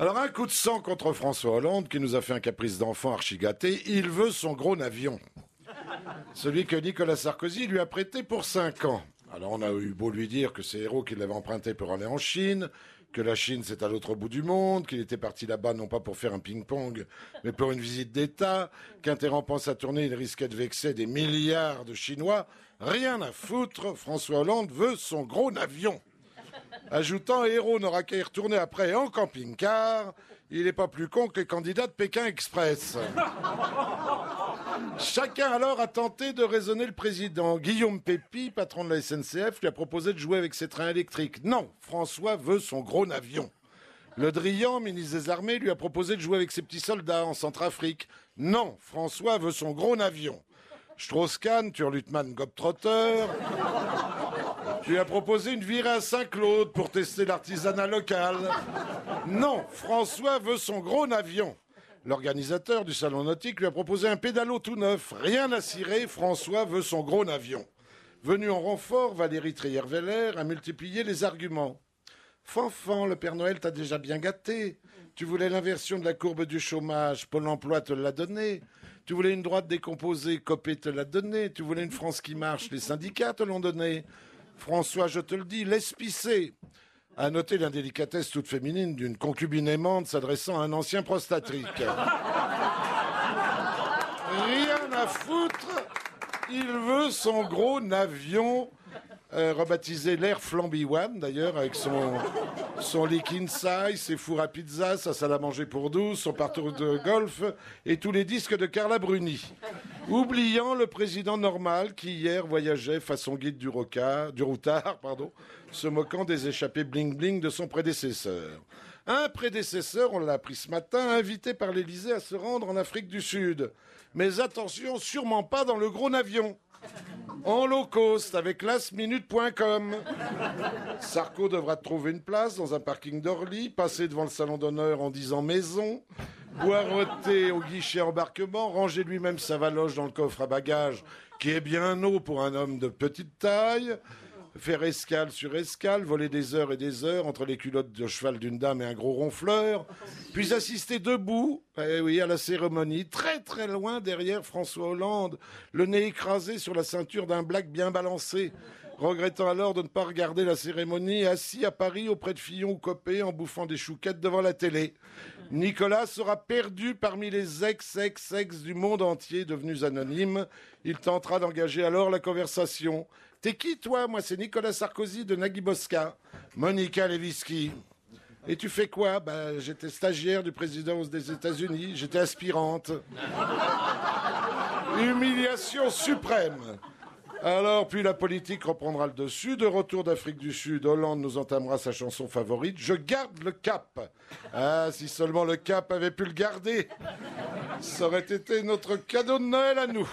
Alors un coup de sang contre François Hollande qui nous a fait un caprice d'enfant archi-gâté. Il veut son gros navion. Celui que Nicolas Sarkozy lui a prêté pour 5 ans. Alors on a eu beau lui dire que c'est Héros qui l'avait emprunté pour aller en Chine, que la Chine c'est à l'autre bout du monde, qu'il était parti là-bas non pas pour faire un ping-pong, mais pour une visite d'État, qu'interrompant sa tournée il risquait de vexer des milliards de Chinois. Rien à foutre, François Hollande veut son gros navion. Ajoutant, Héros n'aura qu'à y retourner après en camping-car. Il n'est pas plus con que les candidats de Pékin Express. Chacun alors a tenté de raisonner le président. Guillaume Pépi, patron de la SNCF, lui a proposé de jouer avec ses trains électriques. Non, François veut son gros navion. Le Drian, ministre des Armées, lui a proposé de jouer avec ses petits soldats en Centrafrique. Non, François veut son gros navion. Strauss-Kahn, Turlutman Gobtrotter, lui a proposé une virée à Saint-Claude pour tester l'artisanat local. Non, François veut son gros navion. L'organisateur du salon nautique lui a proposé un pédalo tout neuf. Rien à cirer, François veut son gros navion. Venu en renfort, Valérie Trier-Veller a multiplié les arguments. Fanfan, le Père Noël t'a déjà bien gâté. Tu voulais l'inversion de la courbe du chômage, Pôle emploi te l'a donné. Tu voulais une droite décomposée, Copé te l'a donné. Tu voulais une France qui marche, les syndicats te l'ont donné. François, je te le dis, pisser. À noter l'indélicatesse toute féminine d'une concubine aimante s'adressant à un ancien prostatrique. Rien à foutre. Il veut son gros navion, euh, rebaptisé l'air Flamby One, d'ailleurs, avec son, son liquide size, ses fours à pizza, sa salle à manger pour douze, son parcours de golf et tous les disques de Carla Bruni. Oubliant le président normal qui hier voyageait façon guide du, routard, pardon, se moquant des échappées bling-bling de son prédécesseur. Un prédécesseur, on l'a appris ce matin, invité par l'Élysée à se rendre en Afrique du Sud. Mais attention, sûrement pas dans le gros avion. En low cost avec lastminute.com. Sarko devra trouver une place dans un parking d'Orly, passer devant le salon d'honneur en disant maison, boireter au guichet embarquement, ranger lui-même sa valoche dans le coffre à bagages, qui est bien haut pour un homme de petite taille, faire escale sur escale, voler des heures et des heures entre les culottes de cheval d'une dame et un gros ronfleur, puis assister debout, eh à la cérémonie, très très loin derrière François Hollande, le nez écrasé sur la ceinture d'un black bien balancé, regrettant alors de ne pas regarder la cérémonie, assis à Paris auprès de Fillon ou Copé en bouffant des chouquettes devant la télé. Nicolas sera perdu parmi les ex-ex-ex du monde entier devenus anonymes. Il tentera d'engager alors la conversation. T'es qui toi? Moi c'est Nicolas Sarkozy de Nagui Bosca. Monica Lewinsky. Et tu fais quoi? Ben, J'étais stagiaire du président des États-Unis, j'étais aspirante. Humiliation suprême. Alors, puis la politique reprendra le dessus. De retour d'Afrique du Sud, Hollande nous entamera sa chanson favorite. Je garde le cap. Ah, si seulement le cap avait pu le garder. Ça aurait été notre cadeau de Noël à nous.